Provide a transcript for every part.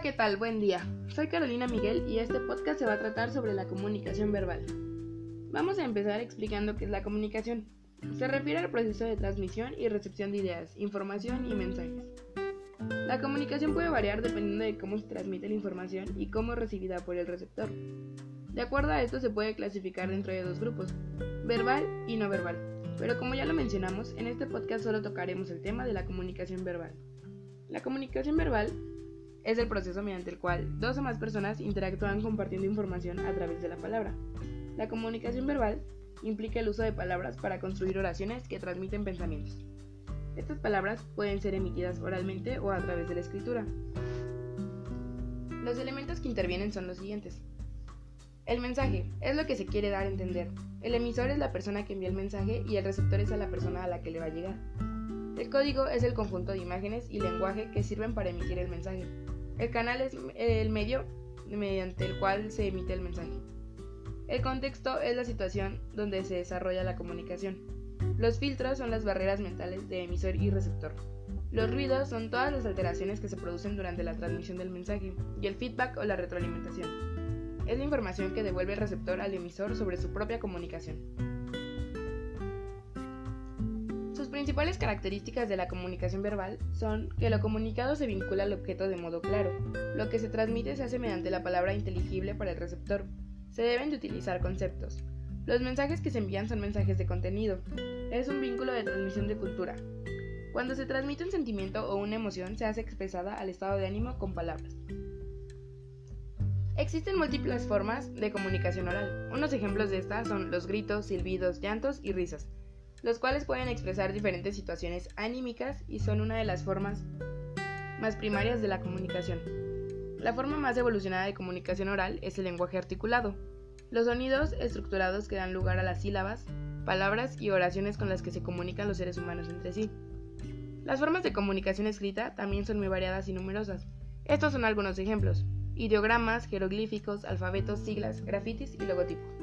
tal? Buen día. Soy Carolina Miguel y este podcast se va a tratar sobre la comunicación verbal. Vamos a empezar explicando qué es la comunicación. Se refiere al proceso de transmisión y recepción de ideas, información y mensajes. La comunicación puede variar dependiendo de cómo se transmite la información y cómo es recibida por el receptor. De acuerdo a esto se puede clasificar dentro de dos grupos, verbal y no verbal. Pero como ya lo mencionamos, en este podcast solo tocaremos el tema de la comunicación verbal. La comunicación verbal es el proceso mediante el cual dos o más personas interactúan compartiendo información a través de la palabra. La comunicación verbal implica el uso de palabras para construir oraciones que transmiten pensamientos. Estas palabras pueden ser emitidas oralmente o a través de la escritura. Los elementos que intervienen son los siguientes. El mensaje es lo que se quiere dar a entender. El emisor es la persona que envía el mensaje y el receptor es a la persona a la que le va a llegar. El código es el conjunto de imágenes y lenguaje que sirven para emitir el mensaje. El canal es el medio mediante el cual se emite el mensaje. El contexto es la situación donde se desarrolla la comunicación. Los filtros son las barreras mentales de emisor y receptor. Los ruidos son todas las alteraciones que se producen durante la transmisión del mensaje y el feedback o la retroalimentación. Es la información que devuelve el receptor al emisor sobre su propia comunicación. Principales características de la comunicación verbal son que lo comunicado se vincula al objeto de modo claro. Lo que se transmite se hace mediante la palabra inteligible para el receptor. Se deben de utilizar conceptos. Los mensajes que se envían son mensajes de contenido. Es un vínculo de transmisión de cultura. Cuando se transmite un sentimiento o una emoción se hace expresada al estado de ánimo con palabras. Existen múltiples formas de comunicación oral. Unos ejemplos de estas son los gritos, silbidos, llantos y risas los cuales pueden expresar diferentes situaciones anímicas y son una de las formas más primarias de la comunicación. La forma más evolucionada de comunicación oral es el lenguaje articulado, los sonidos estructurados que dan lugar a las sílabas, palabras y oraciones con las que se comunican los seres humanos entre sí. Las formas de comunicación escrita también son muy variadas y numerosas. Estos son algunos ejemplos: ideogramas, jeroglíficos, alfabetos, siglas, grafitis y logotipos.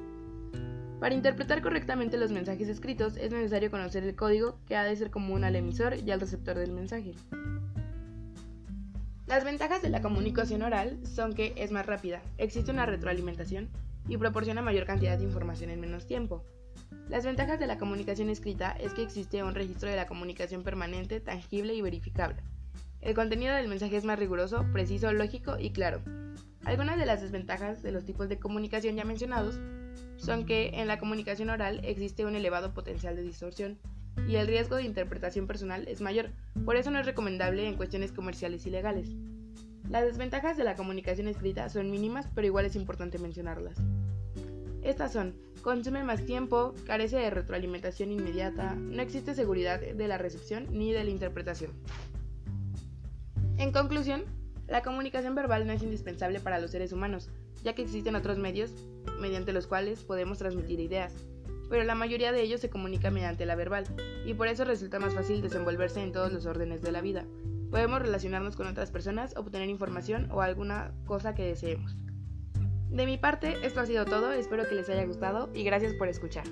Para interpretar correctamente los mensajes escritos es necesario conocer el código que ha de ser común al emisor y al receptor del mensaje. Las ventajas de la comunicación oral son que es más rápida, existe una retroalimentación y proporciona mayor cantidad de información en menos tiempo. Las ventajas de la comunicación escrita es que existe un registro de la comunicación permanente, tangible y verificable. El contenido del mensaje es más riguroso, preciso, lógico y claro. Algunas de las desventajas de los tipos de comunicación ya mencionados son que en la comunicación oral existe un elevado potencial de distorsión y el riesgo de interpretación personal es mayor, por eso no es recomendable en cuestiones comerciales y legales. Las desventajas de la comunicación escrita son mínimas, pero igual es importante mencionarlas. Estas son, consume más tiempo, carece de retroalimentación inmediata, no existe seguridad de la recepción ni de la interpretación. En conclusión, la comunicación verbal no es indispensable para los seres humanos, ya que existen otros medios mediante los cuales podemos transmitir ideas, pero la mayoría de ellos se comunica mediante la verbal, y por eso resulta más fácil desenvolverse en todos los órdenes de la vida. Podemos relacionarnos con otras personas, obtener información o alguna cosa que deseemos. De mi parte, esto ha sido todo, espero que les haya gustado y gracias por escuchar.